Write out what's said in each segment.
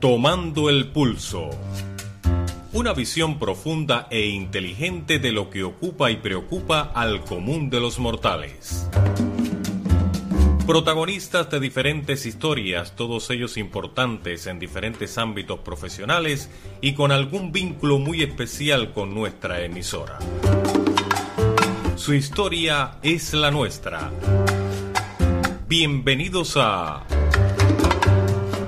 Tomando el pulso. Una visión profunda e inteligente de lo que ocupa y preocupa al común de los mortales. Protagonistas de diferentes historias, todos ellos importantes en diferentes ámbitos profesionales y con algún vínculo muy especial con nuestra emisora. Su historia es la nuestra. Bienvenidos a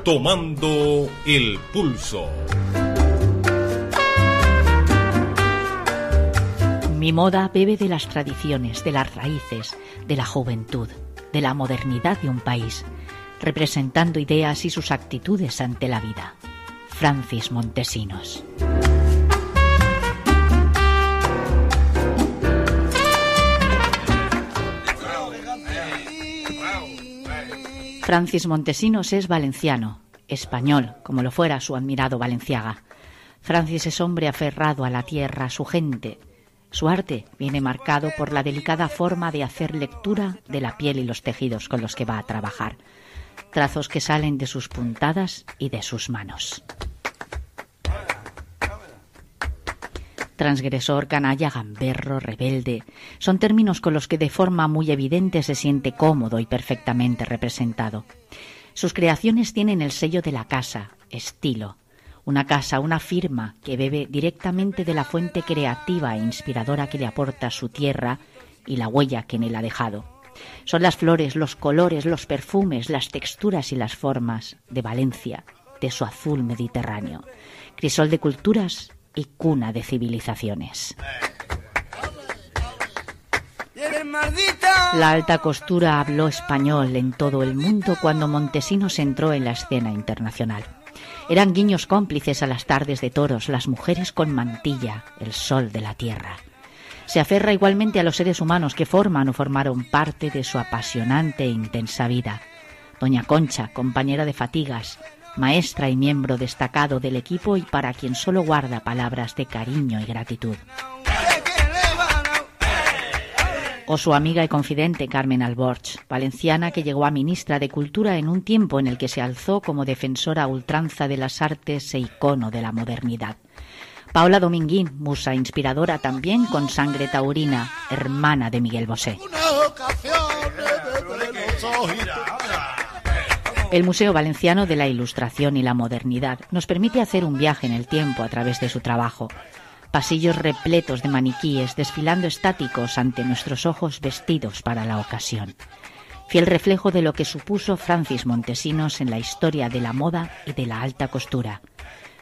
Tomando el Pulso. Mi moda bebe de las tradiciones, de las raíces, de la juventud, de la modernidad de un país, representando ideas y sus actitudes ante la vida. Francis Montesinos. Francis Montesinos es valenciano, español, como lo fuera su admirado Valenciaga. Francis es hombre aferrado a la tierra, a su gente. Su arte viene marcado por la delicada forma de hacer lectura de la piel y los tejidos con los que va a trabajar, trazos que salen de sus puntadas y de sus manos. transgresor, canalla, gamberro, rebelde, son términos con los que de forma muy evidente se siente cómodo y perfectamente representado. Sus creaciones tienen el sello de la casa, estilo, una casa, una firma que bebe directamente de la fuente creativa e inspiradora que le aporta su tierra y la huella que en él ha dejado. Son las flores, los colores, los perfumes, las texturas y las formas de Valencia, de su azul mediterráneo. Crisol de culturas y cuna de civilizaciones. La alta costura habló español en todo el mundo cuando Montesinos entró en la escena internacional. Eran guiños cómplices a las tardes de toros, las mujeres con mantilla, el sol de la tierra. Se aferra igualmente a los seres humanos que forman o formaron parte de su apasionante e intensa vida. Doña Concha, compañera de fatigas, maestra y miembro destacado del equipo y para quien solo guarda palabras de cariño y gratitud. O su amiga y confidente Carmen Alborch, valenciana que llegó a ministra de Cultura en un tiempo en el que se alzó como defensora ultranza de las artes e icono de la modernidad. Paola Dominguín, musa inspiradora también con sangre taurina, hermana de Miguel Bosé. El Museo Valenciano de la Ilustración y la Modernidad nos permite hacer un viaje en el tiempo a través de su trabajo. Pasillos repletos de maniquíes desfilando estáticos ante nuestros ojos vestidos para la ocasión. Fiel reflejo de lo que supuso Francis Montesinos en la historia de la moda y de la alta costura.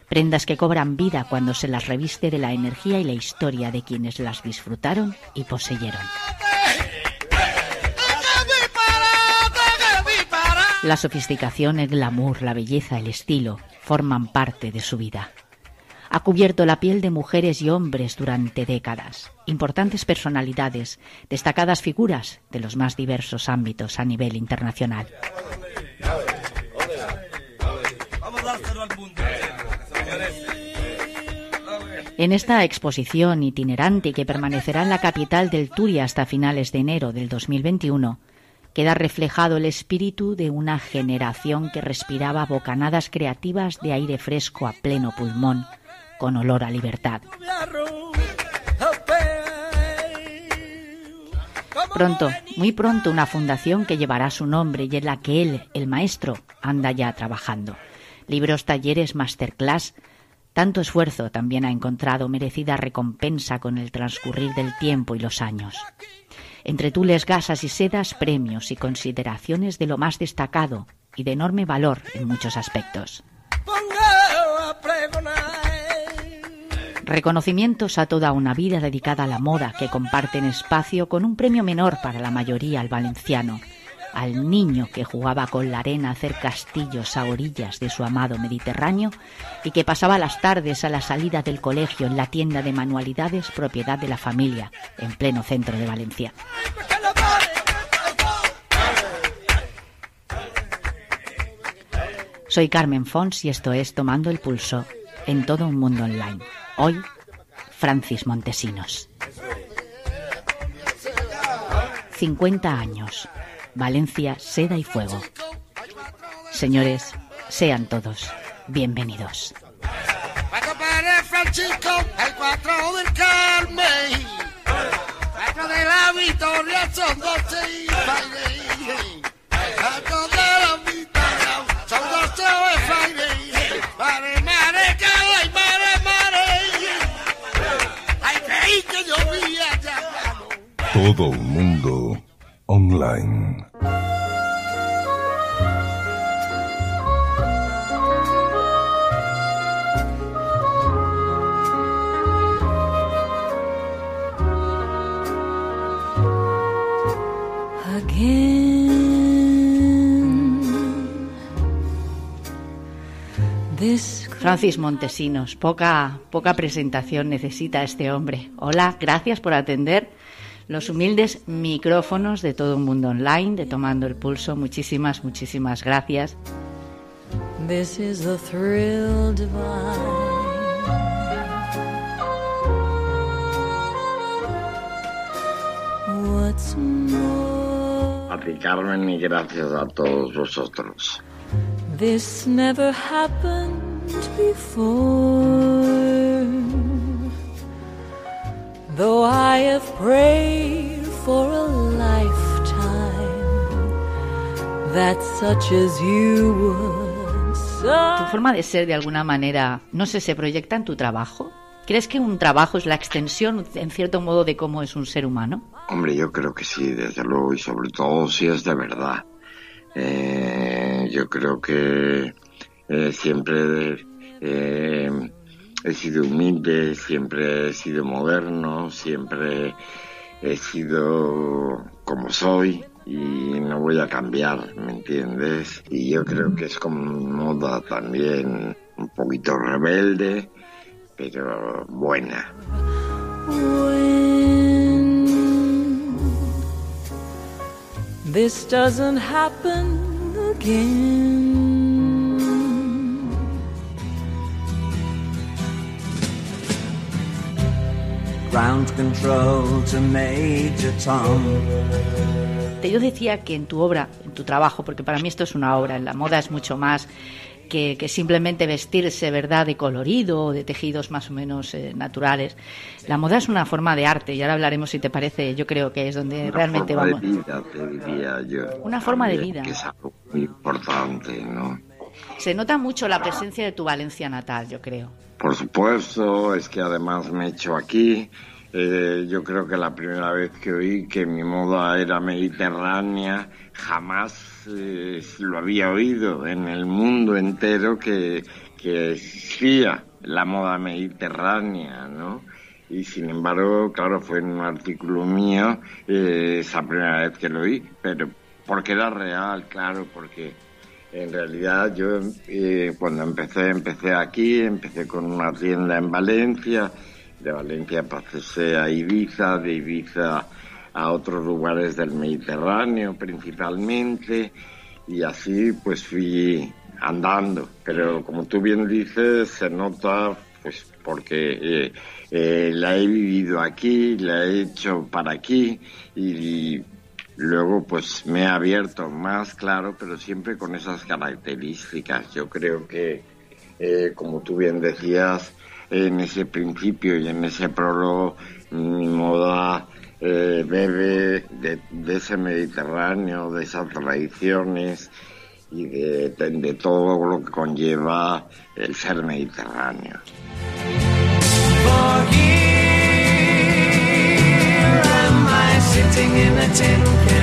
Prendas que cobran vida cuando se las reviste de la energía y la historia de quienes las disfrutaron y poseyeron. La sofisticación, el glamour, la belleza, el estilo forman parte de su vida. Ha cubierto la piel de mujeres y hombres durante décadas, importantes personalidades, destacadas figuras de los más diversos ámbitos a nivel internacional. En esta exposición itinerante que permanecerá en la capital del Turia hasta finales de enero del 2021, queda reflejado el espíritu de una generación que respiraba bocanadas creativas de aire fresco a pleno pulmón, con olor a libertad. Pronto, muy pronto, una fundación que llevará su nombre y en la que él, el maestro, anda ya trabajando. Libros, talleres, masterclass. Tanto esfuerzo también ha encontrado merecida recompensa con el transcurrir del tiempo y los años. Entre tules, gasas y sedas, premios y consideraciones de lo más destacado y de enorme valor en muchos aspectos. Reconocimientos a toda una vida dedicada a la moda que comparten espacio con un premio menor para la mayoría al valenciano, al niño que jugaba con la arena a hacer castillos a orillas de su amado Mediterráneo y que pasaba las tardes a la salida del colegio en la tienda de manualidades propiedad de la familia, en pleno centro de Valencia. Soy Carmen Fons y esto es Tomando el Pulso en todo un mundo online. Hoy, Francis Montesinos. 50 años. Valencia, seda y fuego. Señores, sean todos Bienvenidos. Francisco, el 4 del Carmen, 4 de la Victoria son 12 y Todo un mundo online. Francis Montesinos, poca, poca presentación necesita este hombre. Hola, gracias por atender los humildes micrófonos de todo un mundo online, de Tomando el Pulso. Muchísimas, muchísimas gracias. A ti, Carmen, y gracias a todos vosotros. This never happened before. Though I have prayed for a lifetime that such as you would. Tu forma de ser, de alguna manera, no sé, se proyecta en tu trabajo. ¿Crees que un trabajo es la extensión, en cierto modo, de cómo es un ser humano? Hombre, yo creo que sí, desde luego, y sobre todo si es de verdad. Eh, yo creo que eh, siempre eh, he sido humilde, siempre he sido moderno, siempre he sido como soy y no voy a cambiar, ¿me entiendes? Y yo creo que es como moda también un poquito rebelde, pero buena. this doesn't happen again. Ground control to Major Tom. Yo decía que en tu obra, en tu trabajo, porque para mí esto es una obra, en la moda es mucho más que, simplemente vestirse, ¿verdad?, de colorido o de tejidos más o menos eh, naturales. La moda es una forma de arte y ahora hablaremos, si te parece, yo creo que es donde una realmente forma vamos. De vida, te diría yo. Una forma de vida. Que es algo muy importante, ¿no? Se nota mucho la presencia de tu Valencia natal, yo creo. Por supuesto, es que además me he hecho aquí. Eh, yo creo que la primera vez que oí que mi moda era mediterránea, jamás eh, lo había oído en el mundo entero que, que existía la moda mediterránea, ¿no? Y sin embargo, claro, fue en un artículo mío eh, esa primera vez que lo oí, pero porque era real, claro, porque en realidad yo eh, cuando empecé, empecé aquí, empecé con una tienda en Valencia, de Valencia pasé a Ibiza, de Ibiza a otros lugares del Mediterráneo principalmente, y así pues fui andando. Pero como tú bien dices, se nota pues porque eh, eh, la he vivido aquí, la he hecho para aquí y Luego, pues me he abierto más, claro, pero siempre con esas características. Yo creo que, eh, como tú bien decías, en ese principio y en ese prólogo, mi moda eh, bebe de, ese Mediterráneo, de esas tradiciones y de, de todo lo que conlleva el ser mediterráneo. In a tin can.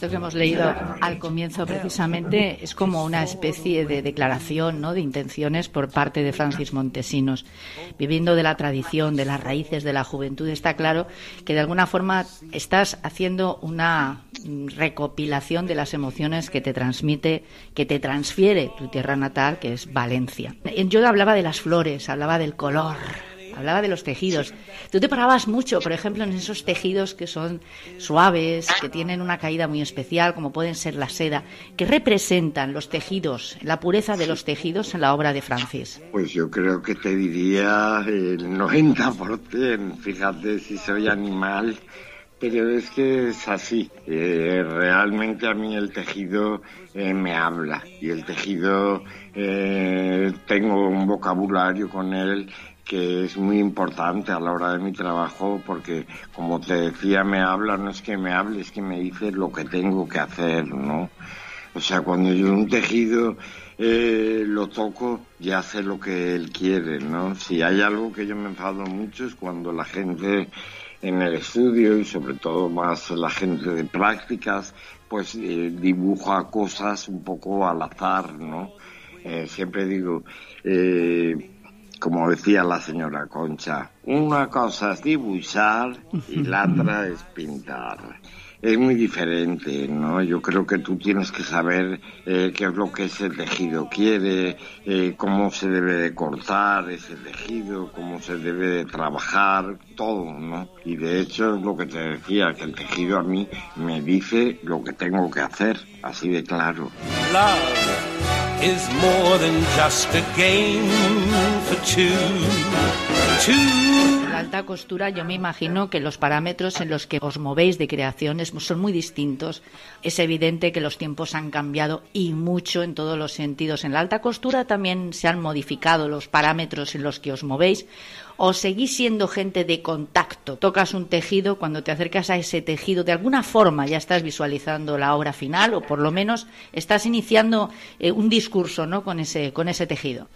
Esto que hemos leído al comienzo precisamente es como una especie de declaración ¿no? de intenciones por parte de Francis Montesinos. Viviendo de la tradición, de las raíces de la juventud, está claro que de alguna forma estás haciendo una recopilación de las emociones que te transmite, que te transfiere tu tierra natal, que es Valencia. Yo hablaba de las flores, hablaba del color, hablaba de los tejidos. Tú te parabas mucho, por ejemplo, en esos tejidos que son suaves, que tienen una caída muy especial, como pueden ser la seda. ¿Qué representan los tejidos, la pureza de los tejidos en la obra de Francis? Pues yo creo que te diría el 90%, fíjate si soy animal, pero es que es así. Eh, realmente a mí el tejido eh, me habla y el tejido eh, tengo un vocabulario con él que es muy importante a la hora de mi trabajo porque como te decía me habla no es que me hable es que me dice lo que tengo que hacer no o sea cuando yo un tejido eh, lo toco y hace lo que él quiere no si hay algo que yo me enfado mucho es cuando la gente en el estudio y sobre todo más la gente de prácticas, pues eh, dibuja cosas un poco al azar, ¿no? Eh, siempre digo, eh, como decía la señora Concha, una cosa es dibujar y la otra es pintar es muy diferente, ¿no? Yo creo que tú tienes que saber eh, qué es lo que ese tejido quiere, eh, cómo se debe de cortar ese tejido, cómo se debe de trabajar, todo, ¿no? Y de hecho es lo que te decía, que el tejido a mí me dice lo que tengo que hacer, así de claro. Love is more than just a game la alta costura yo me imagino que los parámetros en los que os movéis de creaciones son muy distintos. Es evidente que los tiempos han cambiado y mucho en todos los sentidos. En la alta costura también se han modificado los parámetros en los que os movéis. ¿O seguís siendo gente de contacto? Tocas un tejido, cuando te acercas a ese tejido, de alguna forma ya estás visualizando la obra final o por lo menos estás iniciando eh, un discurso ¿no? con, ese, con ese tejido.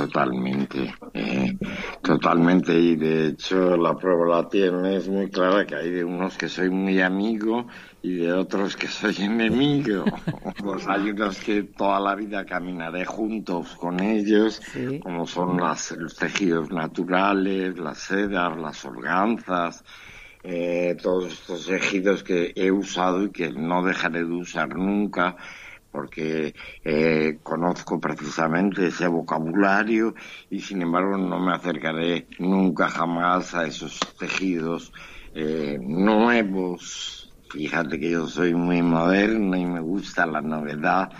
Totalmente, eh, totalmente. Y de hecho la prueba la tiene, es muy clara que hay de unos que soy muy amigo y de otros que soy enemigo. pues hay unos que toda la vida caminaré juntos con ellos, Sí. como son las, los tejidos naturales, las sedas, las organzas. eh, todos estos tejidos que he usado y que no dejaré de usar nunca porque eh, conozco precisamente ese vocabulario y sin embargo no me acercaré nunca jamás a esos tejidos eh, nuevos. Fíjate que yo soy muy moderno y me gusta la novedad,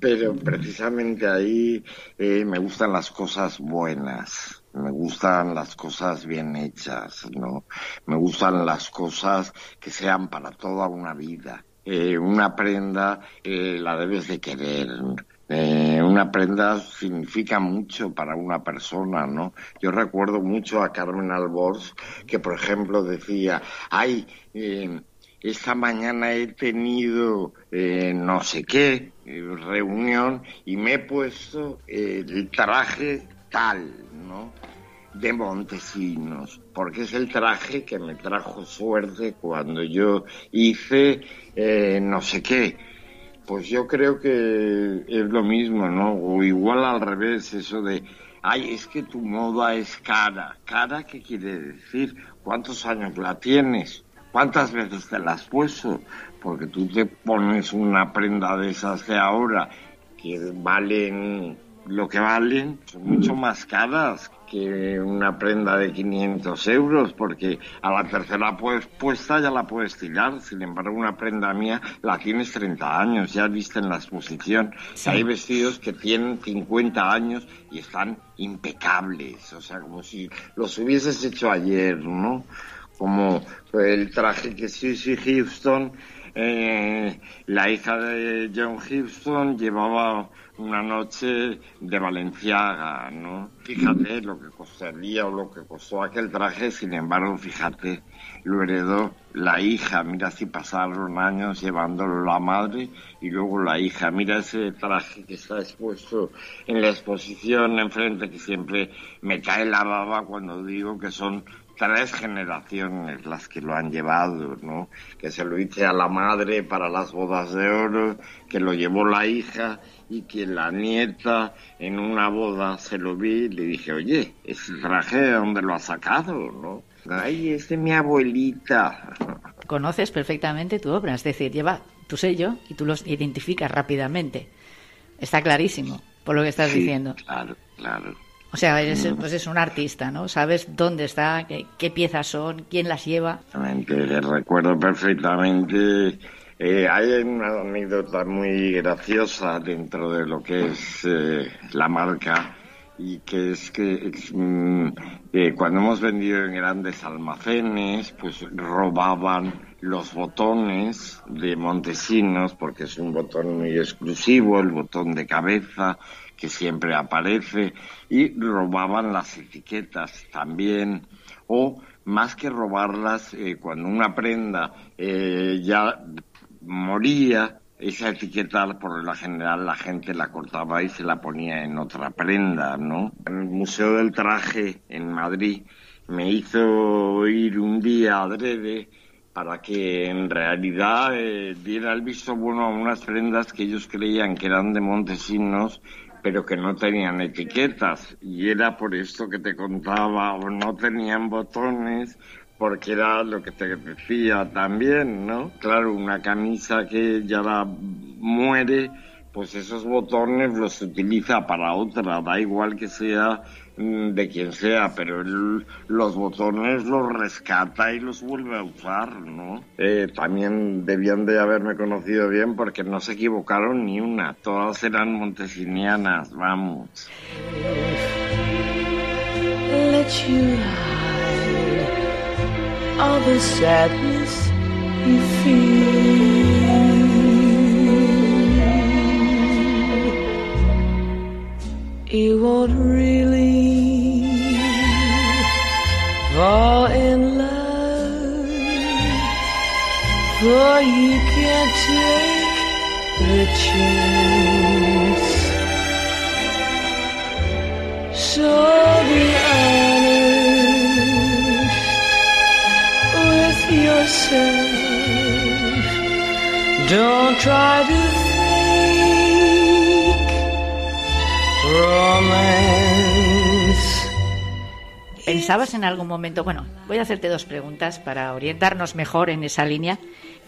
pero precisamente ahí eh, me gustan las cosas buenas, me gustan las cosas bien hechas, ¿no? Me gustan las cosas que sean para toda una vida eh, una prenda eh, la debes de querer. Eh, una prenda significa mucho para una persona, ¿no? Yo recuerdo mucho a Carmen Albors que, por ejemplo, decía, ay, eh, esta mañana he tenido eh, no sé qué eh, reunión y me he puesto eh, el traje tal, ¿no? De Montesinos, porque es el traje que me trajo suerte cuando yo hice eh, no sé qué. Pues yo creo que es lo mismo, ¿no? O igual al revés, eso de, ay, es que tu moda es cara. ¿Cara qué quiere decir? ¿Cuántos años la tienes? ¿Cuántas veces te la has puesto? Porque tú te pones una prenda de esas de ahora que valen lo que valen, son mucho más caras que una prenda de 500 euros, porque a la tercera pues, puesta ya la puedes tirar. Sin embargo, una prenda mía la tienes 30 años, ya viste en la exposición. Sí. Hay vestidos que tienen 50 años y están impecables, o sea, como si los hubieses hecho ayer, ¿no? Como el traje que Sissy Houston, eh, la hija de John Houston, llevaba una noche de Valenciaga, ¿no? Fíjate lo que costaría o lo que costó aquel traje, sin embargo, fíjate, lo heredó la hija, mira si pasaron años llevándolo la madre y luego la hija, mira ese traje que está expuesto en la exposición enfrente que siempre me cae la baba cuando digo que son tres generaciones las que lo han llevado, ¿no? Que se lo hice a la madre para las bodas de oro, que lo llevó la hija y que la nieta en una boda se lo vi y le dije, oye, ese traje de dónde lo ha sacado, ¿no? Ay, es de mi abuelita. Conoces perfectamente tu obra, es decir, lleva tu sello y tú los identificas rápidamente. Está clarísimo por lo que estás Sí, diciendo. Claro. claro. O sea, eres, pues es un artista, ¿no? Sabes dónde está, qué, qué piezas son, quién las lleva. Exactamente, recuerdo perfectamente. Eh, hay una anécdota muy graciosa dentro de lo que es eh, la marca y que es que mm, eh, cuando hemos vendido en grandes almacenes, pues robaban los botones de Montesinos, porque es un botón muy exclusivo, el botón de cabeza, que siempre aparece, y robaban las etiquetas también, o más que robarlas, eh, cuando una prenda eh, ya moría, esa etiqueta por la general la gente la cortaba y se la ponía en otra prenda, ¿no? El Museo del Traje en Madrid me hizo ir un día adrede para que en realidad eh, diera el visto bueno a unas prendas que ellos creían que eran de Montesinos pero que no tenían etiquetas y era por esto que te contaba o no tenían botones porque era lo que te decía también, ¿no? Claro, una camisa que ya la muere, pues esos botones los utiliza para otra, da igual que sea de quien sea, pero él los botones los rescata y los vuelve a usar, ¿no? Eh, también debían de haberme conocido bien porque no se equivocaron ni una, todas eran montesinianas, vamos. For you can't take the chance. So be honest with yourself. Don't try to fake romance. ¿Pensabas en algún momento, bueno, voy a hacerte dos preguntas para orientarnos mejor en esa línea?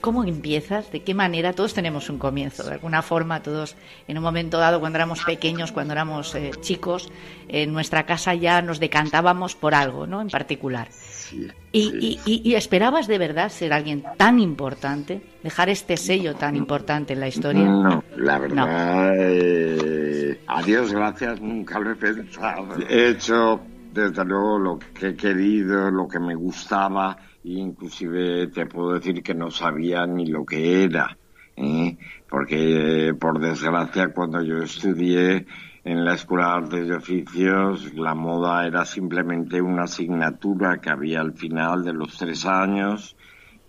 ¿Cómo empiezas? ¿De qué manera? Todos tenemos un comienzo, de alguna forma, todos en un momento dado, cuando éramos pequeños, cuando éramos eh, chicos, en nuestra casa ya nos decantábamos por algo, ¿no? En particular. Sí, Y, sí. y- y- y esperabas de verdad ser alguien tan importante, dejar este sello tan importante en la historia. No, la verdad, eh, a Dios gracias, nunca lo he pensado. He hecho, desde luego, lo que he querido, lo que me gustaba, inclusive te puedo decir que no sabía ni lo que era, ¿eh? porque, por desgracia, cuando yo estudié en la Escuela de Artes y Oficios, la moda era simplemente una asignatura que había al final de los tres años,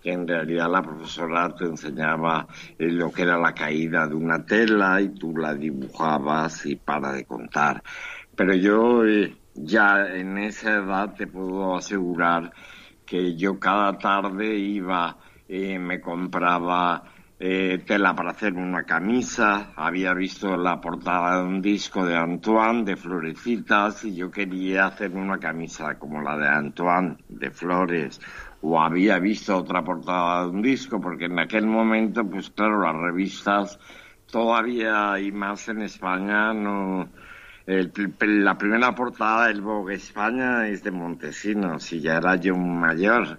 que en realidad la profesora te enseñaba eh, lo que era la caída de una tela y tú la dibujabas y para de contar. Pero yo eh, ya en esa edad te puedo asegurar que yo cada tarde iba, eh, me compraba eh, tela para hacer una camisa, había visto la portada de un disco de Antoine de florecitas y yo quería hacer una camisa como la de Antoine de flores o había visto otra portada de un disco porque en aquel momento pues claro las revistas todavía y más en España no el la primera portada del Vogue España es de Montesinos y ya era yo un mayor.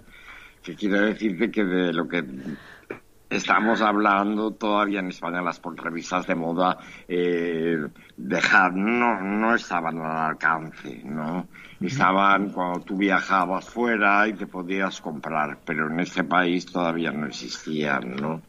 Que quiero decirte que de lo que estamos hablando todavía en España las revistas de moda eh, dejar no no estaban al alcance no estaban cuando tú viajabas fuera y te podías comprar pero en este país todavía no existían no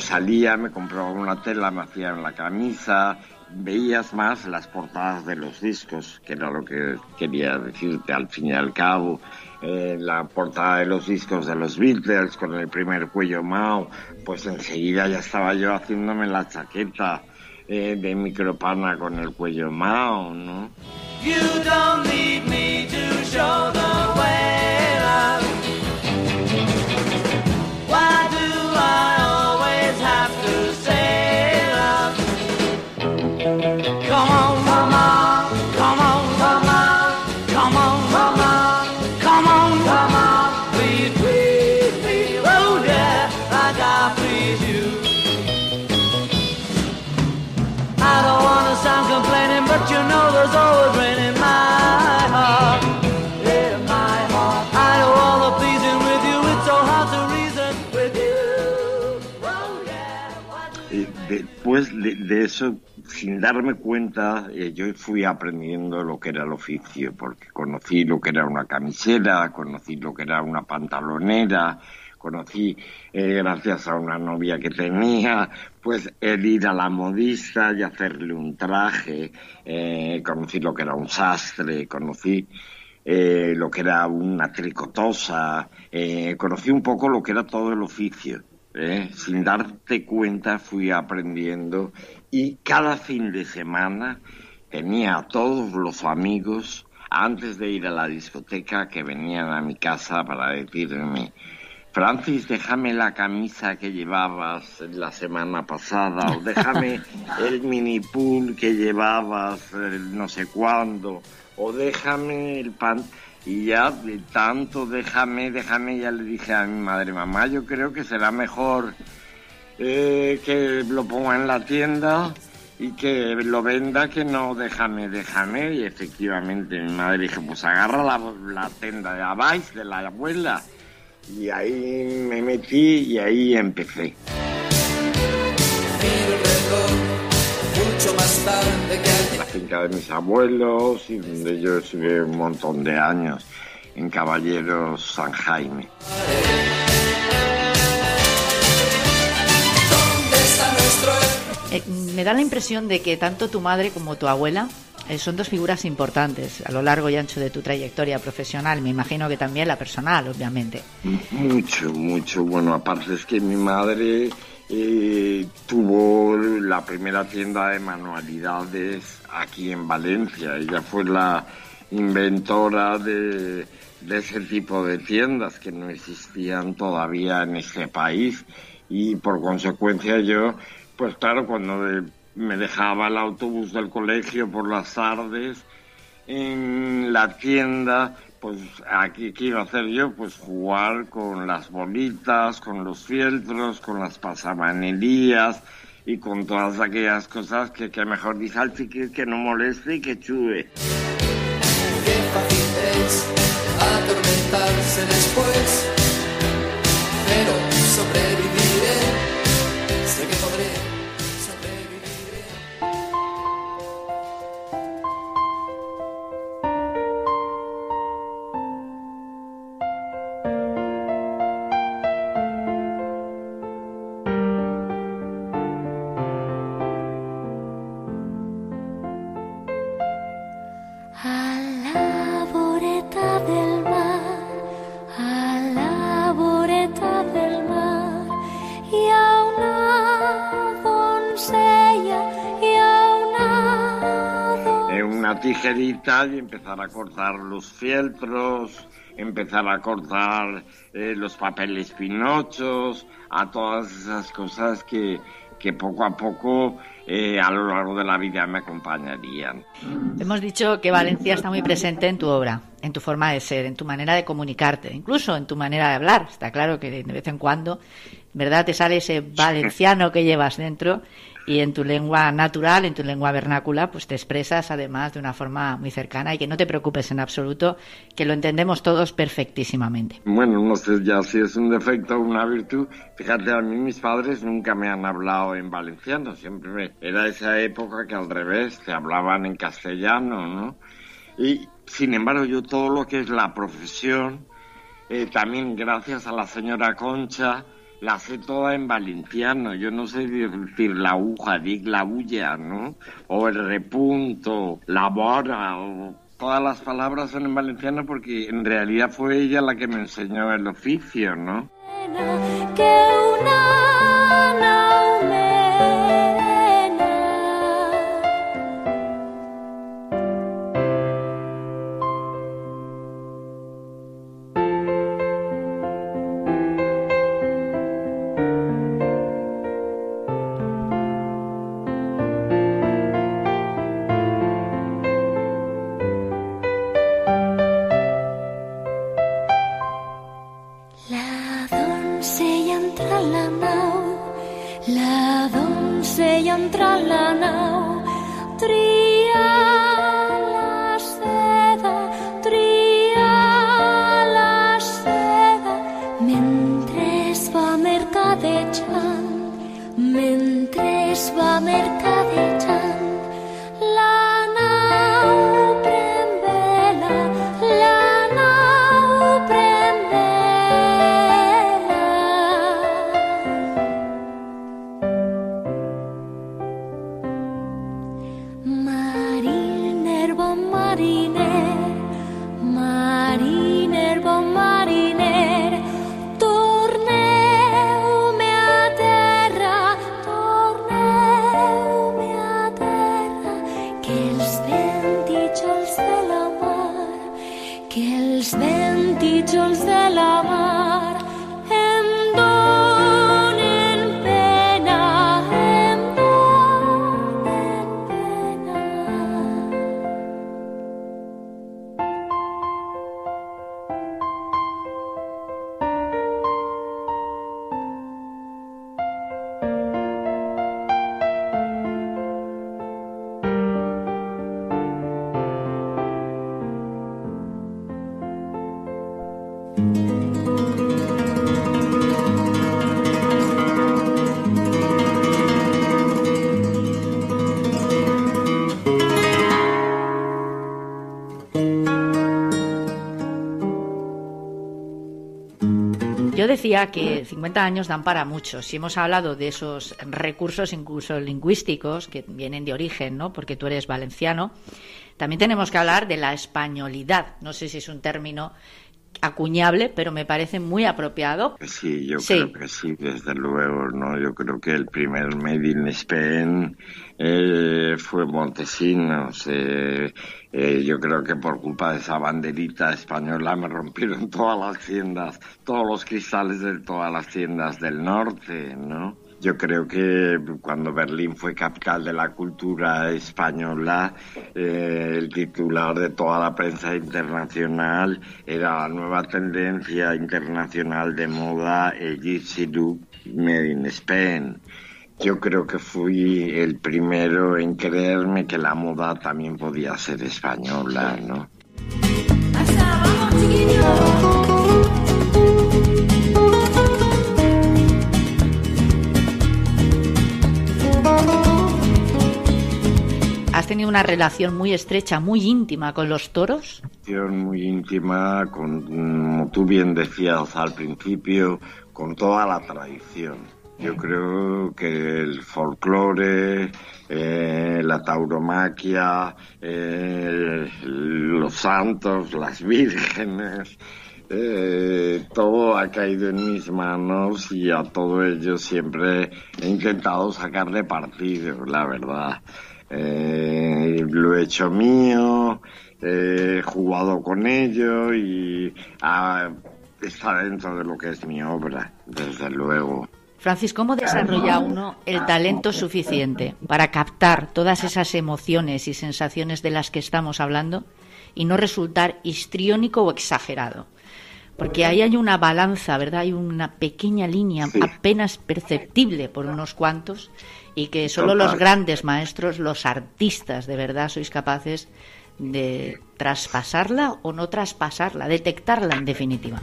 salía, me compraba una tela, me hacía la camisa, veías más las portadas de los discos, que era lo que quería decirte al fin y al cabo. Eh, la portada de los discos de los Beatles con el primer cuello Mao, pues enseguida ya estaba yo haciéndome la chaqueta eh, de micropana con el cuello Mao, ¿no? You don't need me to show the way, Eh, Después de, eso, sin darme cuenta, eh, yo fui aprendiendo lo que era el oficio, porque conocí lo que era una camisera, conocí lo que era una pantalonera, conocí, eh, gracias a una novia que tenía, pues el ir a la modista y hacerle un traje, conocí lo que era un sastre, conocí lo que era una tricotosa, conocí un poco lo que era todo el oficio. ¿Eh? Sin darte cuenta fui aprendiendo y cada fin de semana tenía a todos los amigos antes de ir a la discoteca que venían a mi casa para decirme Francis, déjame la camisa que llevabas la semana pasada o déjame el mini pool que llevabas eh, no sé cuándo o déjame el pan y ya de tanto déjame, déjame, ya le dije a mi madre, mamá, yo creo que será mejor eh, que lo ponga en la tienda y que lo venda que no déjame, déjame. Y efectivamente mi madre dijo, pues agarra la, la tienda de Abais, de la abuela. Y ahí me metí y ahí empecé. La finca de mis abuelos y donde yo estuve un montón de años en Caballeros San Jaime. ¿Dónde está nuestro Eh, me da la impresión de que tanto tu madre como tu abuela eh, son dos figuras importantes a lo largo y ancho de tu trayectoria profesional. Me imagino que también la personal, obviamente. Mucho, mucho. Bueno, aparte es que mi madre eh, tuvo la primera tienda de manualidades aquí en Valencia. Ella fue la inventora de, de ese tipo de tiendas que no existían todavía en este país. Y por consecuencia yo, pues claro, cuando me dejaba el autobús del colegio por las tardes, en la tienda, pues aquí a hacer yo, pues jugar con las bolitas, con los fieltros, con las pasamanerías y con todas aquellas cosas que, que mejor dice al que no moleste y que. Qué fácil es atormentarse después, pero sobreviviré, Eh, una tijerita y empezar a cortar los fieltros, empezar a cortar eh, los papeles pinochos, a todas esas cosas que, que poco a poco eh, a lo largo de la vida me acompañarían. Hemos dicho que Valencia está muy presente en tu obra, en tu forma de ser, en tu manera de comunicarte, incluso en tu manera de hablar. Está claro que de vez en cuando, ¿verdad? Te sale ese valenciano que llevas dentro y en tu lengua natural, en tu lengua vernácula, pues te expresas además de una forma muy cercana y que no te preocupes en absoluto, que lo entendemos todos perfectísimamente. Bueno, no sé ya si es un defecto o una virtud. Fíjate, a mí mis padres nunca me han hablado en valenciano, siempre me- era esa época que al revés, te hablaban en castellano, ¿no? Y sin embargo, yo todo lo que es la profesión, eh, también gracias a la señora Concha, la sé toda en valenciano. Yo no sé decir la aguja, dic la bulla, ¿no? O el repunto, la vora, o todas las palabras son en valenciano porque en realidad fue ella la que me enseñó el oficio, ¿no? que una que 50 años dan para mucho. Si hemos hablado de esos recursos incluso lingüísticos que vienen de origen, ¿no? Porque tú eres valenciano, también tenemos que hablar de la españolidad. No sé si es un término acuñable, pero me parece muy apropiado. Sí, yo Sí. creo que sí, desde luego, ¿no? Yo creo que el primer Made in Spain eh, fue Montesinos. eh, eh, yo creo que por culpa de esa banderita española me rompieron todas las tiendas, todos los cristales de todas las tiendas del norte, ¿no? Yo creo que cuando Berlín fue capital de la cultura española, eh, el titular de toda la prensa internacional era la nueva tendencia internacional de moda, el Gypsy Look Made in Spain. Yo creo que fui el primero en creerme que la moda también podía ser española, ¿no? ¿Has tenido una relación muy estrecha, muy íntima con los toros? muy íntima, con, como tú bien decías al principio, con toda la tradición. Yo creo que el folclore, eh, la tauromaquia, eh, los santos, las vírgenes, eh, todo ha caído en mis manos y a todo ello siempre he intentado sacarle partido, la verdad. Eh, lo he hecho mío, he jugado con ello y ah, está dentro de lo que es mi obra, desde luego. Francis, ¿cómo desarrolla uno el talento suficiente para captar todas esas emociones y sensaciones de las que estamos hablando y no resultar histriónico o exagerado? Porque ahí hay una balanza, ¿verdad? Hay una pequeña línea apenas perceptible por unos cuantos y que solo los grandes maestros, los artistas, de verdad sois capaces de traspasarla o no traspasarla, detectarla en definitiva.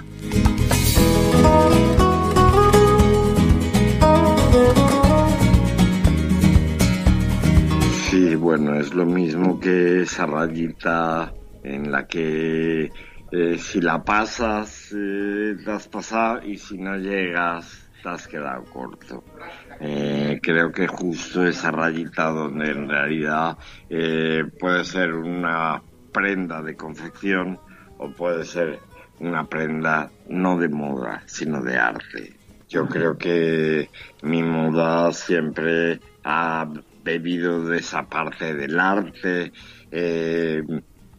Sí, bueno, es lo mismo que esa rayita en la que eh, si la pasas, eh, te has pasado y si no llegas, te has quedado corto. Eh, creo que justo esa rayita donde en realidad eh, puede ser una prenda de confección o puede ser una prenda no de moda, sino de arte. Yo creo que mi moda siempre ha bebido de esa parte del arte. eh,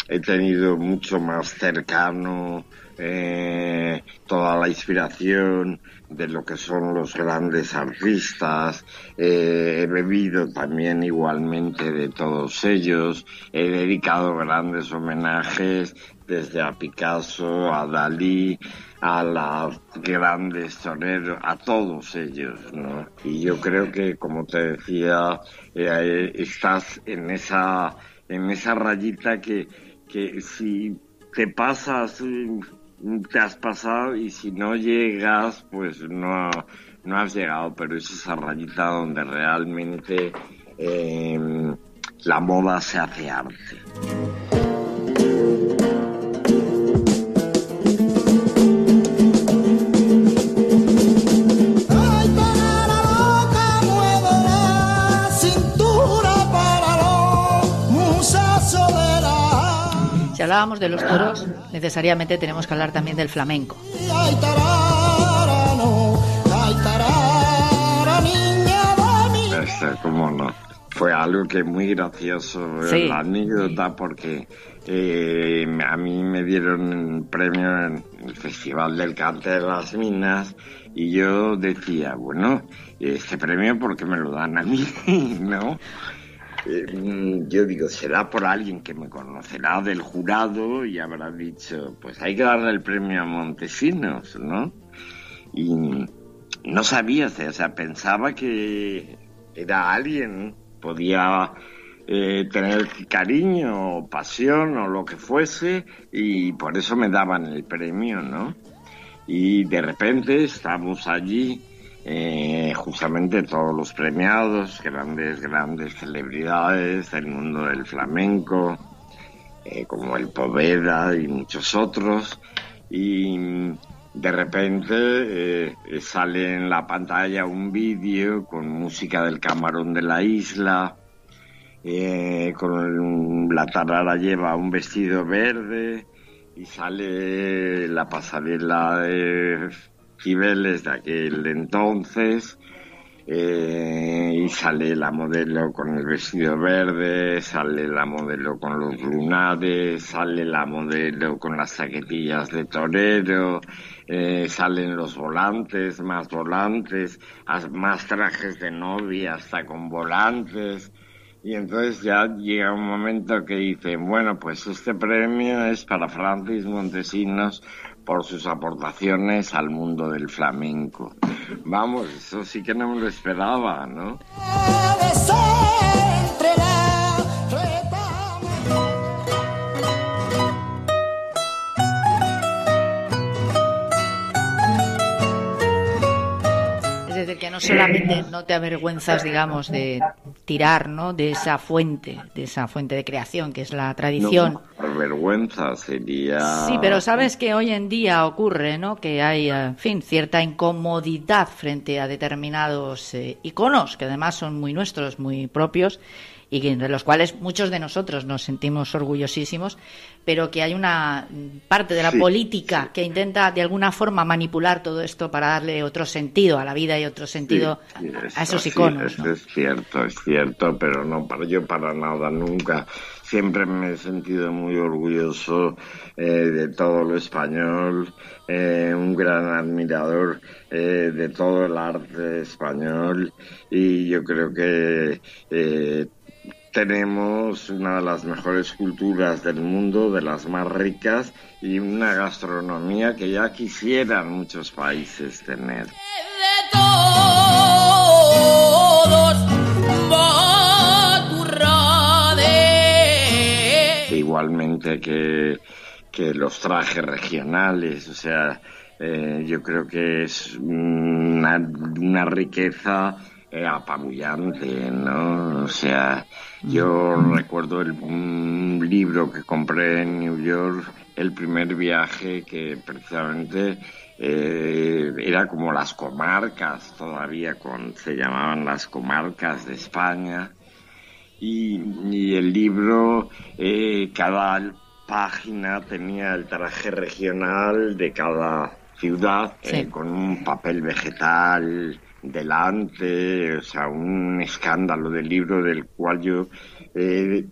he tenido mucho más cercano eh, toda la inspiración de lo que son los grandes artistas. Eh, he bebido también igualmente de todos ellos. He dedicado grandes homenajes desde a Picasso, a Dalí, a las grandes toreros, a todos ellos, ¿no? Y yo creo que, como te decía, eh, estás en esa, en esa rayita que, que si te pasas, eh, te has pasado y si no llegas, pues no, no has llegado, pero es esa rayita donde realmente eh, la moda se hace arte. Hablábamos de los toros, necesariamente tenemos que hablar también del flamenco. Este, cómo no. Fue algo que muy gracioso Sí. la anécdota porque eh, a mí me dieron un premio en el Festival del Cante de las Minas y yo decía, bueno, este premio ¿por qué me lo dan a mí? ¿No? Eh, yo digo, será por alguien que me conocerá del jurado y habrá dicho, pues hay que darle el premio a Montesinos, ¿no? Y no sabía, o sea, pensaba que era alguien, podía eh, tener cariño o pasión o lo que fuese y por eso me daban el premio, ¿no? Y de repente estamos allí, eh, justamente todos los premiados, grandes, grandes celebridades del mundo del flamenco, eh, como el Poveda y muchos otros, y de repente eh, sale en la pantalla un vídeo con música del camarón de la isla, eh, con la tarara lleva un vestido verde y sale la pasarela de De aquel entonces eh, y sale la modelo con el vestido verde, sale la modelo con los lunares, sale la modelo con las saquetillas de torero, eh, salen los volantes, más volantes, más trajes de novia hasta con volantes. Y entonces ya llega un momento que dicen, bueno, pues este premio es para Francis Montesinos por sus aportaciones al mundo del flamenco. Vamos, eso sí que no me lo esperaba, ¿no? No solamente no te avergüenzas, digamos, de tirar, ¿no? De esa fuente, de esa fuente de creación que es la tradición. No, vergüenza sería... Sí, pero sabes que hoy en día ocurre, ¿no? Que hay, eh, en fin, cierta incomodidad frente a determinados eh, iconos que además son muy nuestros, muy propios y que- de los cuales muchos de nosotros nos sentimos orgullosísimos, pero que hay una parte de la Sí, política que intenta de alguna forma manipular todo esto para darle otro sentido a la vida y otro sentido Sí, a eso esos sí, iconos. eso ¿no? es cierto, es cierto, pero no para yo para nada, nunca. Siempre me he sentido muy orgulloso eh, de todo lo español, eh, un gran admirador eh, de todo el arte español y yo creo que eh, tenemos una de las mejores culturas del mundo, de las más ricas y una gastronomía que ya quisieran muchos países tener. de todos igualmente que, que los trajes regionales, o sea, eh, yo creo que es una, una riqueza eh, apabullante, ¿no? O sea, yo recuerdo el, un libro que compré en New York, el primer viaje que precisamente eh, era como las comarcas todavía, con, se llamaban las comarcas de España y, y el libro, eh, cada página tenía el traje regional de cada ciudad eh, Sí. con un papel vegetal delante, o sea, un escándalo del libro del cual yo eh,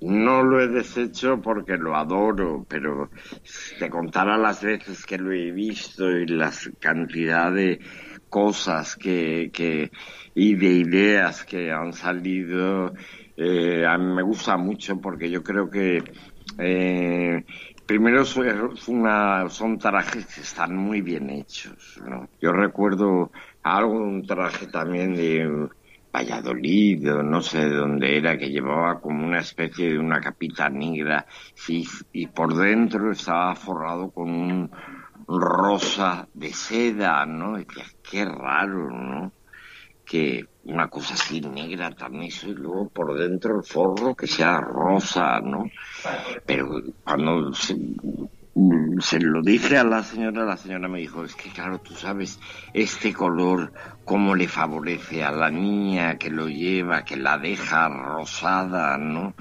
no lo he deshecho porque lo adoro, pero te contara las veces que lo he visto y la cantidad de cosas que, que y de ideas que han salido, eh, a mí me gusta mucho porque yo creo que eh, primero una, son trajes que están muy bien hechos. ¿no? Yo recuerdo algo, un traje también de Valladolid o no sé de dónde era, que llevaba como una especie de una capita negra y por dentro estaba forrado con un, rosa de seda, ¿no? Y qué raro, ¿no? Que una cosa así negra también y luego por dentro el forro que sea rosa, ¿no? Pero cuando se, se lo dije a la señora, la señora me dijo, es que claro, tú sabes, este color, cómo le favorece a la niña que lo lleva, que la deja rosada, ¿no?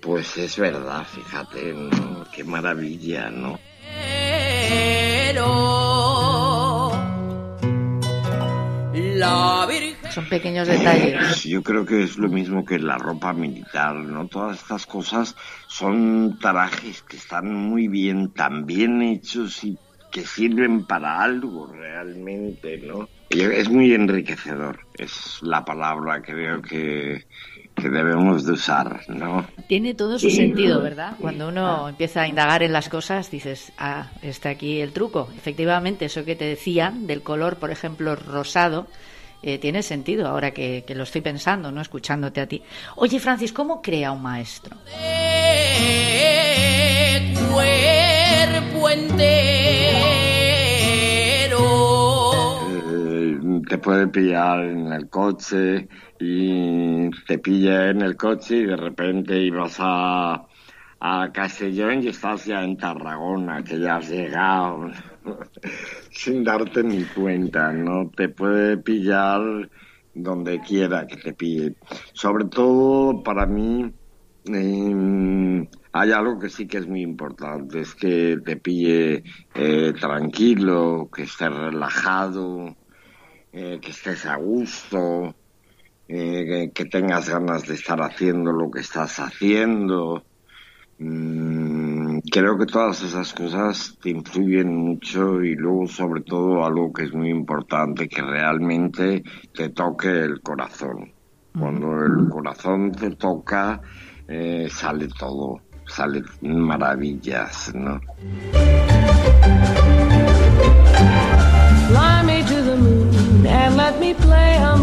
Pues es verdad, fíjate, ¿no? Qué maravilla, ¿no? La Virgen. Son pequeños detalles. Yo creo que es lo mismo que la ropa militar, ¿no? Todas estas cosas son trajes que están muy bien, tan bien hechos y que sirven para algo realmente, ¿no? Es muy enriquecedor, es la palabra creo que, que debemos de usar, ¿no? Tiene todo su sentido, ¿verdad? Cuando uno empieza a indagar en las cosas, dices, ah, está aquí el truco. Efectivamente, eso que te decía del color, por ejemplo, rosado, eh, tiene sentido ahora que, que lo estoy pensando, ¿no? Escuchándote a ti. Oye, Francis, ¿cómo crea un maestro? de cuerpo entero. Eh, te puede pillar en el coche y te pilla en el coche y de repente ibas a, a Castellón y estás ya en Tarragona, que ya has llegado sin darte ni cuenta, ¿no? Te puede pillar donde quiera que te pille. Sobre todo para mí eh, hay algo que sí que es muy importante, es que te pille eh, tranquilo, que estés relajado, eh, que estés a gusto, eh, que, tengas ganas de estar haciendo lo que estás haciendo. Mm, creo que todas esas cosas te influyen mucho y luego sobre todo algo que es muy importante, que realmente te toque el corazón. Cuando el corazón te toca, eh, sale todo, sale maravillas, ¿no?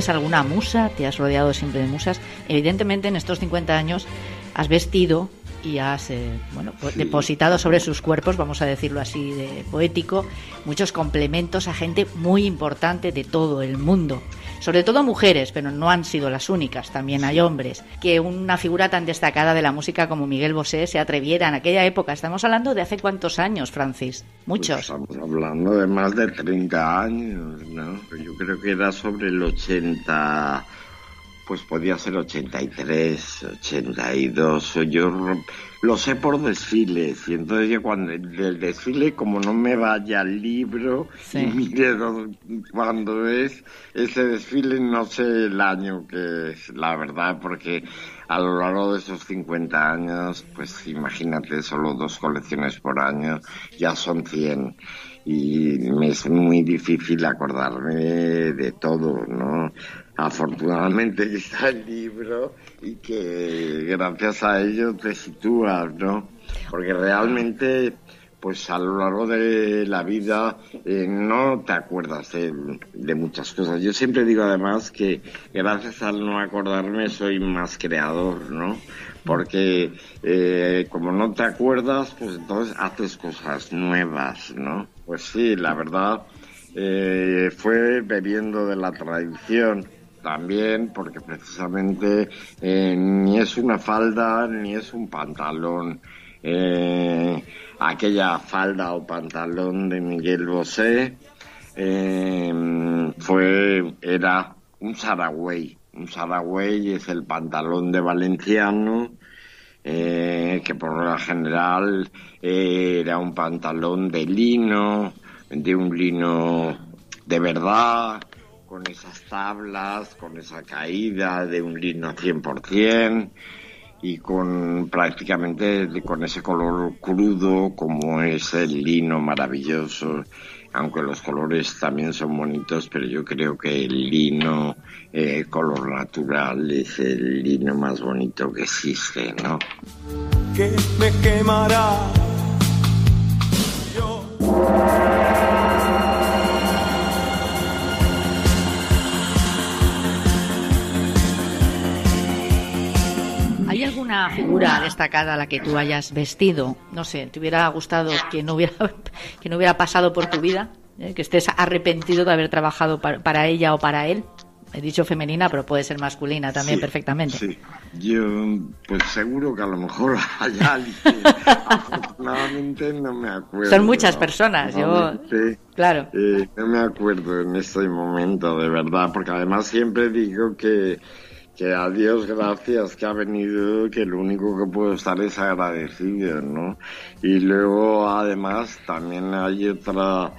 ¿Tienes alguna musa? ¿Te has rodeado siempre de musas? Evidentemente, en estos 50 años has vestido y has eh, bueno, pues, depositado sobre sus cuerpos, vamos a decirlo así, de poético, muchos complementos a gente muy importante de todo el mundo. Sobre todo mujeres, pero no han sido las únicas, también hay hombres. Que una figura tan destacada de la música como Miguel Bosé se atreviera en aquella época. Estamos hablando de hace cuántos años, Francis. Muchos. Estamos hablando de más de 30 años, ¿no? Yo creo que era sobre el 80, pues podía ser 83, 82. o Yo lo sé por desfiles y entonces yo cuando del desfile, como no me vaya al libro Sí. y mire cuándo es ese desfile, no sé el año que es, la verdad, porque a lo largo de esos 50 años, pues imagínate, solo dos colecciones por año, ya son 100 y me es muy difícil acordarme de todo, ¿no? Afortunadamente está el libro y que gracias a ello te sitúas, ¿no? Porque realmente, pues a lo largo de la vida eh, no te acuerdas de, de muchas cosas. Yo siempre digo además que gracias al no acordarme soy más creador, ¿no? Porque eh, como no te acuerdas, pues entonces haces cosas nuevas, ¿no? Pues sí, la verdad eh, fue bebiendo de la tradición también porque precisamente eh, ni es una falda ni es un pantalón. Eh, aquella falda o pantalón de Miguel Bosé eh, fue era un saragüey un saragüey es el pantalón de valenciano que por lo general era un pantalón de lino, de un lino de verdad, con esas tablas, con esa caída de un lino 100%. y con prácticamente con ese color crudo como es el lino maravilloso aunque los colores también son bonitos pero yo creo que el lino eh, color natural es el lino más bonito que existe no que me quemará. ¿Hay alguna figura destacada a la que tú hayas vestido? No sé, ¿te hubiera gustado que no hubiera, que no hubiera pasado por tu vida? ¿Eh? ¿Que estés arrepentido de haber trabajado para, para ella o para él? He dicho femenina, pero puede ser masculina también Sí, perfectamente. Sí, yo pues seguro que a lo mejor hay alguien. Afortunadamente no me acuerdo. Son muchas personas, yo- Claro. eh, no me acuerdo en este momento, de verdad, porque además siempre digo que, que a Dios gracias que ha venido, que lo único que puedo estar es agradecido, ¿no? Y luego además también hay otra,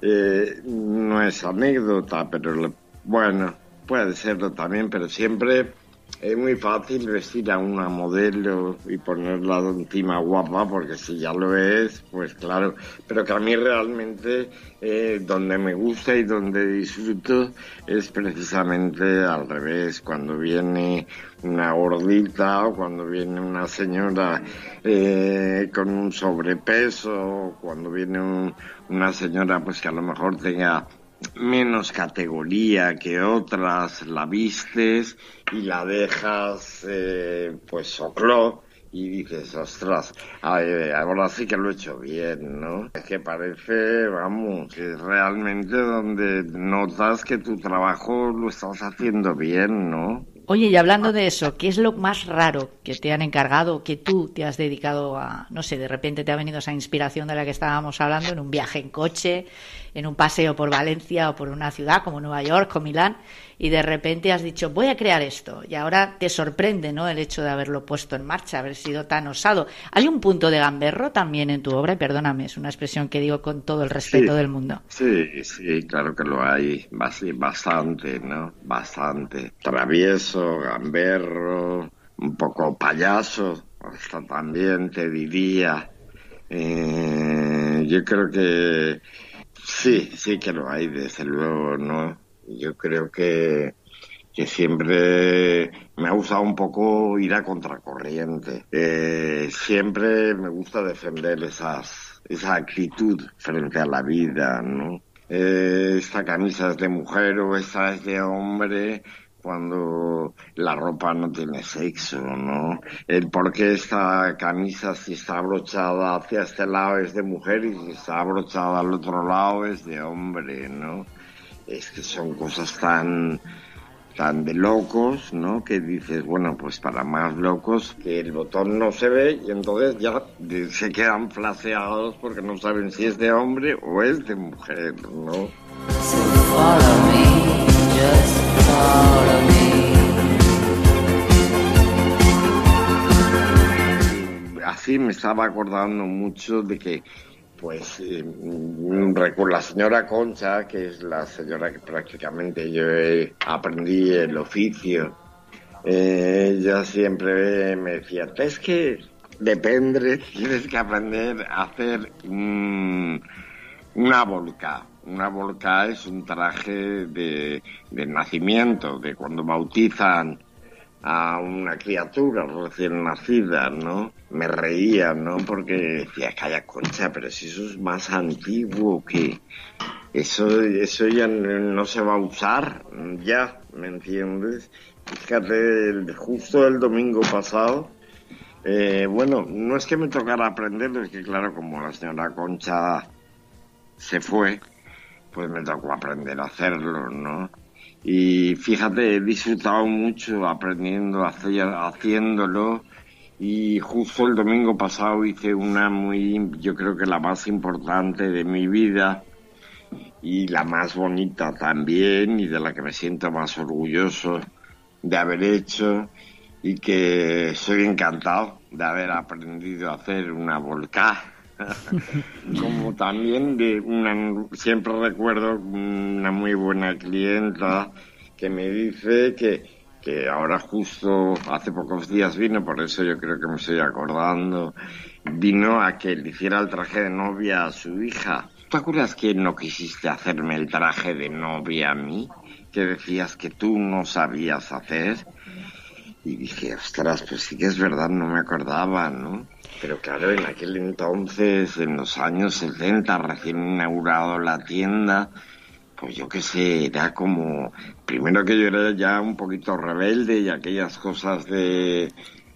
eh, no es anécdota, pero le- bueno, puede serlo también, pero siempre es muy fácil vestir a una modelo y ponerla encima guapa, porque si ya lo es, pues claro. Pero que a mí realmente eh, donde me gusta y donde disfruto es precisamente al revés, cuando viene una gordita o cuando viene una señora eh, con un sobrepeso, o cuando viene un- una señora pues que a lo mejor tenga menos categoría que otras, la vistes y la dejas eh, pues socló y dices, ostras, ay, ahora sí que lo he hecho bien, ¿no? Es que parece, vamos, que realmente donde notas que tu trabajo lo estás haciendo bien, ¿no? Oye, y hablando de eso, ¿qué es lo más raro que te han encargado, que tú te has dedicado a, no sé, de repente te ha venido esa inspiración de la que estábamos hablando, en un viaje en coche, en un paseo por Valencia o por una ciudad como Nueva York o Milán, y de repente has dicho, voy a crear esto, y ahora te sorprende, ¿no?, el hecho de haberlo puesto en marcha, haber sido tan osado. ¿Hay un punto de gamberro también en tu obra? Y Perdóname, es una expresión que digo con todo el respeto Sí. del mundo. Sí, sí, claro que lo hay, bas- bastante, ¿no? Bastante. Travieso, gamberro, un poco payaso, hasta también te diría. Eh, yo creo que sí, sí que lo hay, desde luego, ¿no? Yo creo que que siempre me ha gustado un poco ir a contracorriente. Eh, siempre me gusta defender esas, esa actitud frente a la vida, ¿no? Eh, esta camisa es de mujer o esta es de hombre cuando la ropa no tiene sexo, ¿no? El por qué esta camisa si está abrochada hacia este lado es de mujer y si está abrochada al otro lado es de hombre, ¿no? Es que son cosas tan tan de locos, ¿no? Que dices, bueno, pues para más locos que el botón no se ve y entonces ya se quedan flaseados porque no saben si es de hombre o es de mujer, ¿no? Así me estaba acordando mucho de que, pues, eh, mm, la señora Concha, que es la señora que prácticamente yo aprendí el oficio, eh, ella siempre me decía, es que depende, tienes que aprender a hacer un- una volca. Una volca es un traje de, de nacimiento, de cuando bautizan a una criatura recién nacida, ¿no? Me reía, ¿no? Porque decía, calla concha, pero si eso es más antiguo que eso, eso ya no, se va a usar, ya, ¿me entiendes? Fíjate, el- justo el domingo pasado, eh, bueno, no es que me tocara aprender, es que claro, como la señora Concha se fue, pues me tocó aprender a hacerlo, ¿no? Y fíjate, he disfrutado mucho aprendiendo, haciéndolo. Y justo el domingo pasado hice una muy, yo creo que la más importante de mi vida y la más bonita también y de la que me siento más orgulloso de haber hecho y que soy encantado de haber aprendido a hacer una volcá. Como también de una siempre recuerdo una muy buena clienta que me dice que que ahora justo hace pocos días vino, por eso yo creo que me estoy acordando, vino a que le hiciera el traje de novia a su hija. ¿Te acuerdas que no quisiste hacerme el traje de novia a mí? Que decías que tú no sabías hacer. Y dije, ostras, pues sí que es verdad, no me acordaba, ¿no? Pero claro, en aquel entonces, en los años 70, recién inaugurado la tienda, pues yo qué sé, era como, primero que yo era ya un poquito rebelde y aquellas cosas de,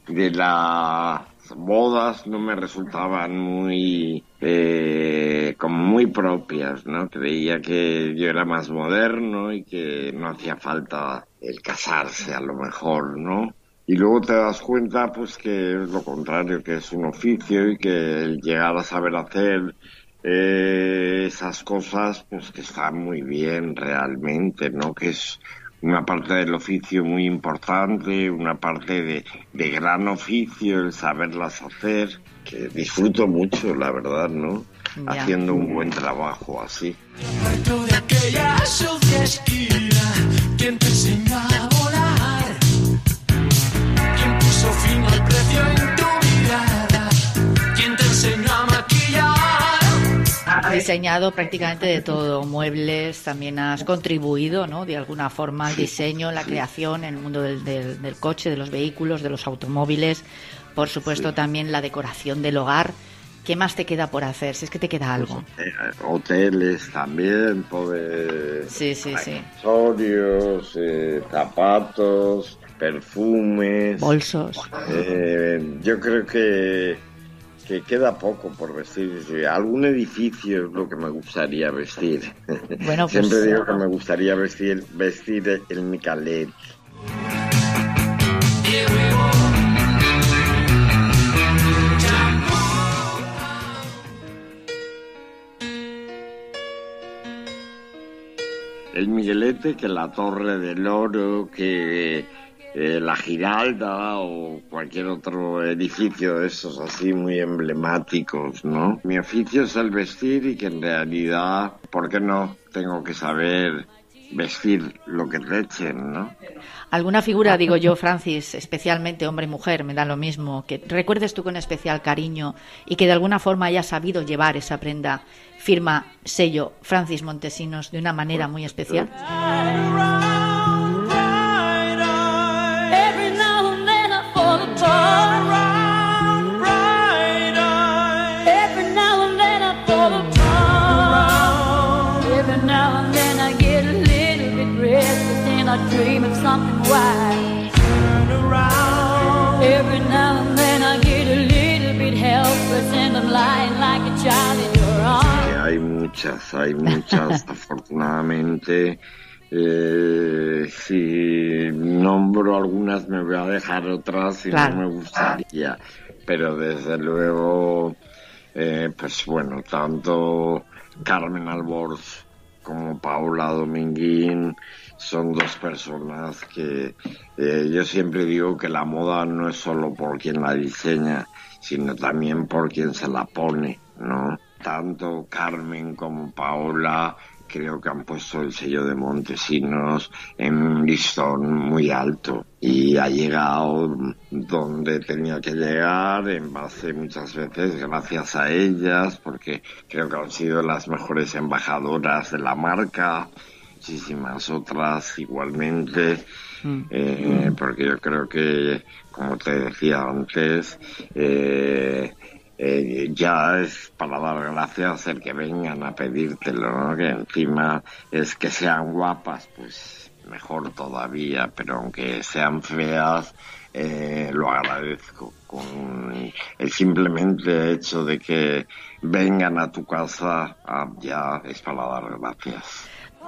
de las bodas no me resultaban muy, eh, como muy propias, ¿no? Creía que yo era más moderno y que no hacía falta el casarse a lo mejor, ¿no? Y luego te das cuenta, pues, que es lo contrario, que es un oficio y que el llegar a saber hacer eh, esas cosas, pues que está muy bien realmente, ¿no? Que es una parte del oficio muy importante, una parte de, de gran oficio, el saberlas hacer, que disfruto mucho, la verdad, ¿no? Ya. Haciendo un buen trabajo así. Diseñado prácticamente de todo, muebles, también has contribuido, ¿no? De alguna forma al diseño, la creación en el mundo del, del- del coche, de los vehículos, de los automóviles, por supuesto también la decoración del hogar. ¿Qué más te queda por hacer? Si es que te queda algo. Eh, hoteles también, poder Sí, sí, sí. accesorios, eh, zapatos, perfumes, Bolsos. Eh, yo creo que, que queda poco por vestir. Algún edificio es lo que me gustaría vestir. Bueno, pues- Siempre digo que me gustaría vestir, vestir el Micalet. El Miguelete, que la Torre del Oro, que eh, la Giralda o cualquier otro edificio de esos así muy emblemáticos, ¿no? Mi oficio es el vestir y que en realidad, ¿por qué no? Tengo que saber vestir lo que te echen, ¿no? ¿Alguna figura, digo yo, Francis, especialmente hombre y mujer, me da lo mismo, que recuerdes tú con especial cariño y que de alguna forma haya sabido llevar esa prenda, firma, sello, Francis Montesinos, de una manera muy especial? I dream of something wise. Every now and then I get a little bit helpless and I'm lying like a child in your arms. Que hay muchas, hay muchas, afortunadamente. Eh, si nombro algunas me voy a dejar otras y Claro. no me gustaría. Pero desde luego, eh, pues bueno, tanto Carmen Alborz como Paula Dominguín son dos personas que eh, yo siempre digo que la moda no es solo por quien la diseña, sino también por quien se la pone, ¿no? Tanto Carmen como Paola creo que han puesto el sello de Montesinos en un listón muy alto y ha llegado donde tenía que llegar en base muchas veces gracias a ellas porque creo que han sido las mejores embajadoras de la marca muchísimas otras igualmente eh, porque yo creo que como te decía antes eh, eh, ya es para dar gracias el que vengan a pedírtelo, ¿no? Que encima es que sean guapas, pues mejor todavía, pero aunque sean feas, eh, lo agradezco. Con el simplemente hecho de que vengan a tu casa, ah, ya es para dar gracias.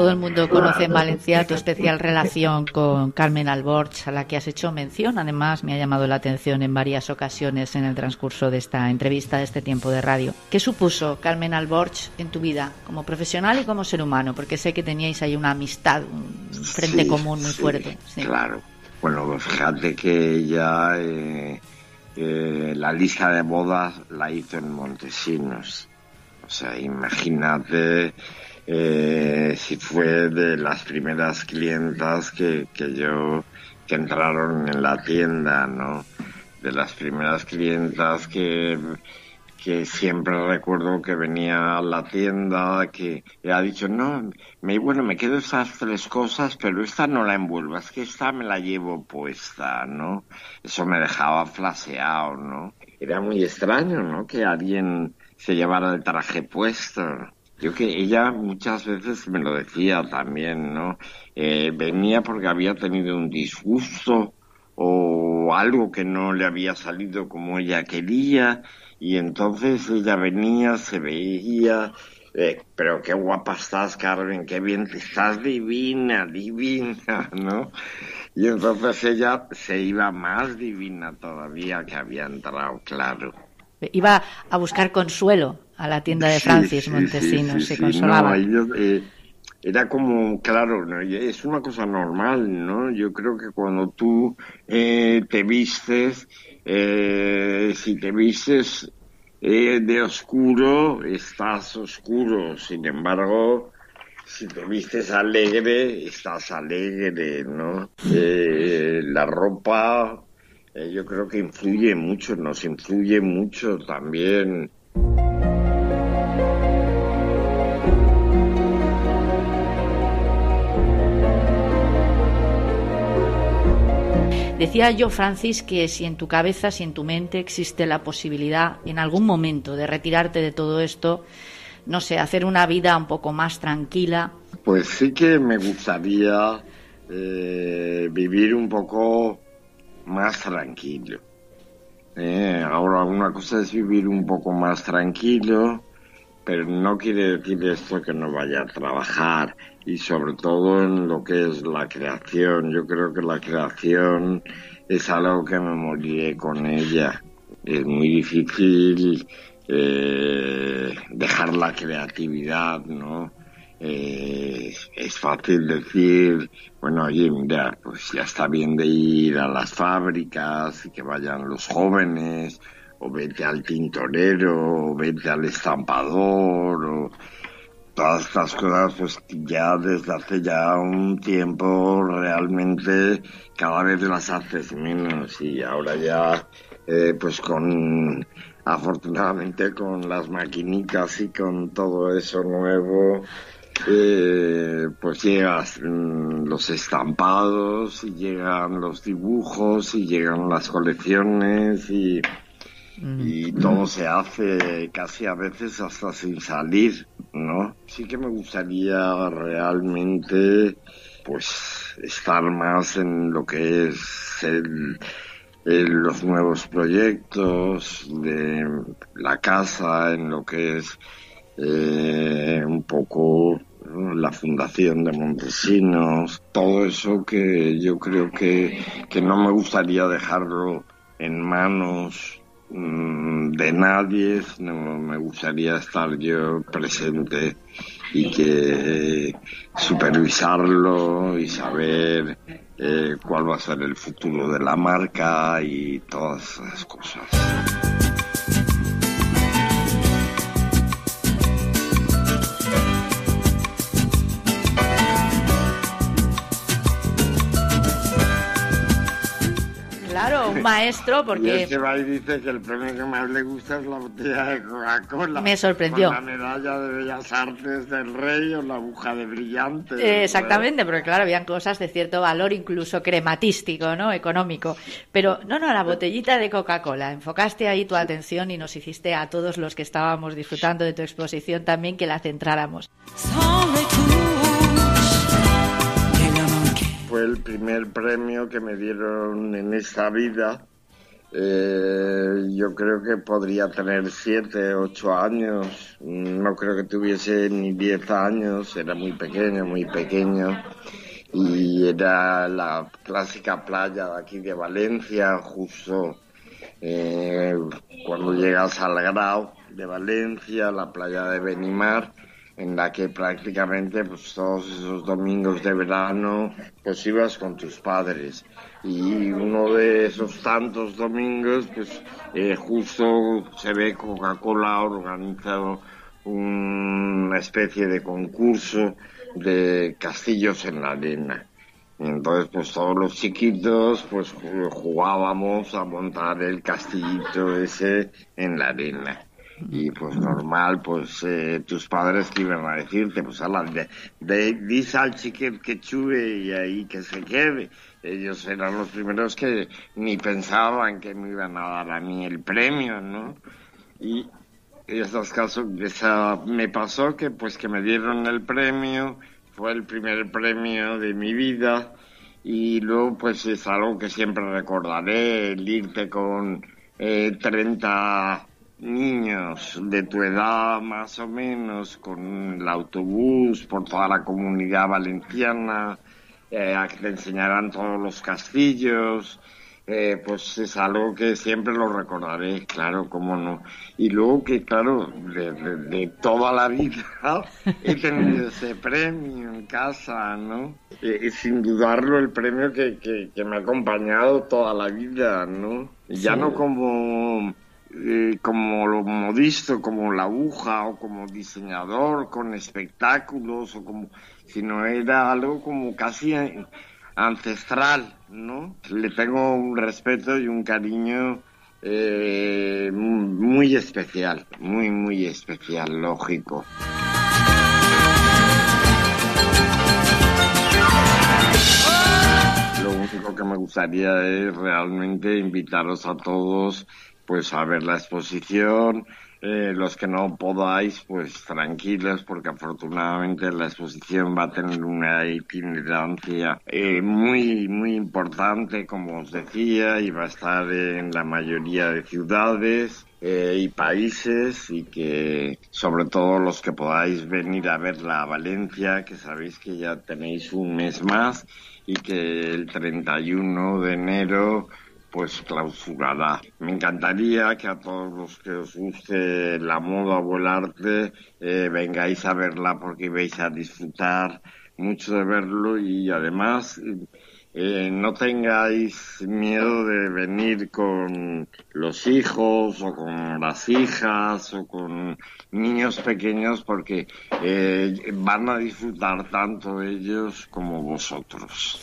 Todo el mundo conoce en Valencia tu especial relación con Carmen Alborch, a la que has hecho mención. Además, me ha llamado la atención en varias ocasiones en el transcurso de esta entrevista, de este tiempo de radio. ¿Qué supuso Carmen Alborch en tu vida, como profesional y como ser humano? Porque sé que teníais ahí una amistad, un frente Sí, común muy sí, fuerte. Sí. Claro. Bueno, pues fíjate que ella eh, eh, la lista de bodas la hizo en Montesinos. O sea, imagínate eh, si fue de las primeras clientas que, que yo que entraron en la tienda, ¿no? De las primeras clientas que que siempre recuerdo que venía a la tienda que ha dicho no me bueno me quedo esas tres cosas pero esta no la envuelvas que esta me la llevo puesta no eso me dejaba flaseado no era muy extraño no que alguien se llevara el traje puesto yo que ella muchas veces me lo decía también no Eh, venía porque había tenido un disgusto o algo que no le había salido como ella quería y entonces ella venía, se veía, eh, pero qué guapa estás, Carmen, qué bien, estás divina, divina, ¿no? Y entonces ella se iba más divina todavía que había entrado, claro. Iba a buscar consuelo a la tienda de Francis sí, Montesinos, sí, se consolaba. no, ellos, eh, era como, claro, ¿no? Es una cosa normal, ¿no? Yo creo que cuando tú eh, te vistes, eh, si te vistes eh, de oscuro, estás oscuro. Sin embargo, si te vistes alegre, estás alegre, ¿no? Eh, la ropa, eh, yo creo que influye mucho, nos influye mucho también. Decía yo, Francis, que si en tu cabeza, si en tu mente existe la posibilidad en algún momento de retirarte de todo esto, no sé, hacer una vida un poco más tranquila. Pues sí que me gustaría eh, vivir un poco más tranquilo. Eh, ahora, una cosa es vivir un poco más tranquilo, pero no quiere decir esto que no vaya a trabajar y sobre todo en lo que es la creación. Yo creo que la creación es algo que me moriré con ella. Es muy difícil eh, dejar la creatividad, ¿no? Eh, es fácil decir, bueno, oye, mira, pues ya está bien de ir a las fábricas y que vayan los jóvenes, o vete al tintorero, o vete al estampador, o todas estas cosas, pues ya desde hace ya un tiempo realmente cada vez las haces menos y ahora ya, eh, pues con, afortunadamente con las maquinitas y con todo eso nuevo, eh, pues llegas mm, los estampados y llegan los dibujos y llegan las colecciones y, y todo se hace casi a veces hasta sin salir, ¿no? Sí que me gustaría realmente pues estar más en lo que es el, en los nuevos proyectos de la casa, en lo que es eh, un poco la fundación de Montesinos, todo eso que yo creo que, que no me gustaría dejarlo en manos de nadie, no me gustaría estar yo presente y que supervisarlo y saber eh, cuál va a ser el futuro de la marca y todas esas cosas. Un maestro, Y porque va y dice que el premio que más le gusta es la botella de Coca-Cola. Me sorprendió. Con la medalla de Bellas Artes del Rey o la aguja de brillante. Eh, Exactamente, porque claro, habían cosas de cierto valor, incluso crematístico, ¿no? Económico. Pero no, no, la botellita de Coca-Cola. Enfocaste ahí tu atención y nos hiciste a todos los que estábamos disfrutando de tu exposición también que la centráramos. Fue el primer premio que me dieron en esta vida Eh, yo creo que podría tener siete, ocho años. No creo que tuviese ni diez años. Era muy pequeño, muy pequeño. Y era la clásica playa de aquí de Valencia, justo eh, cuando llegas al Grau de Valencia, la playa de Benimar, en la que prácticamente pues, todos esos domingos de verano pues ibas con tus padres. Y uno de esos tantos domingos pues eh, justo se ve Coca-Cola organizado una especie de concurso de castillos en la arena. Entonces pues todos los chiquitos pues jugábamos a montar el castillito ese en la arena y pues normal, pues eh, tus padres que iban a decirte, pues ala, de, de, dice al chiquet que chube y ahí que se quede. Ellos eran los primeros que ni pensaban que me iban a dar a mí el premio, ¿no? Y en estos casos, esa, me pasó que pues que me dieron el premio, fue el primer premio de mi vida y luego pues es algo que siempre recordaré, el irte con eh, 30 niños de tu edad más o menos con el autobús por toda la comunidad valenciana, eh, a que te enseñaran todos los castillos, eh, pues es algo que siempre lo recordaré, claro, cómo no. Y luego que, claro, de, de, de toda la vida he tenido ese premio en casa, ¿no? Eh, y sin dudarlo, el premio que, que, que me ha acompañado toda la vida, ¿no? Ya Sí. no como eh, como lo modisto, como la aguja o como diseñador con espectáculos o como, sino era algo como casi ancestral, ¿no? Le tengo un respeto y un cariño eh, muy especial, muy, muy especial, lógico. Lo único que me gustaría es realmente invitaros a todos pues a ver la exposición. Eh, los que no podáis, pues tranquilos, porque afortunadamente la exposición va a tener una itinerancia eh, muy, muy importante, como os decía, y va a estar en la mayoría de ciudades eh, y países, y que sobre todo los que podáis venir a verla a Valencia, que sabéis que ya tenéis un mes más, y que el 31 de enero pues clausurará. Me encantaría que a todos los que os guste la moda o eh, vengáis a verla porque vais a disfrutar mucho de verlo y además eh, no tengáis miedo de venir con los hijos o con las hijas o con niños pequeños porque eh, van a disfrutar tanto ellos como vosotros.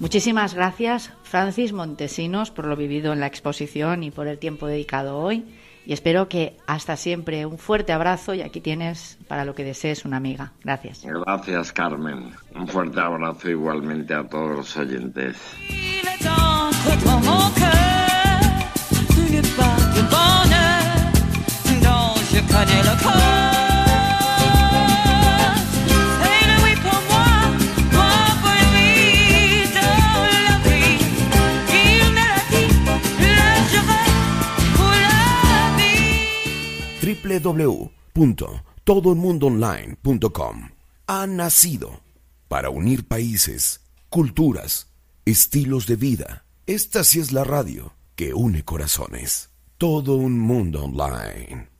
Muchísimas gracias, Francis Montesinos, por lo vivido en la exposición y por el tiempo dedicado hoy. Y espero que hasta siempre un fuerte abrazo y aquí tienes para lo que desees una amiga. Gracias. Gracias, Carmen. Un fuerte abrazo igualmente a todos los oyentes. www.todoelmundoonline.com ha nacido para unir países, culturas, estilos de vida. Esta sí es la radio que une corazones. Todo un mundo online.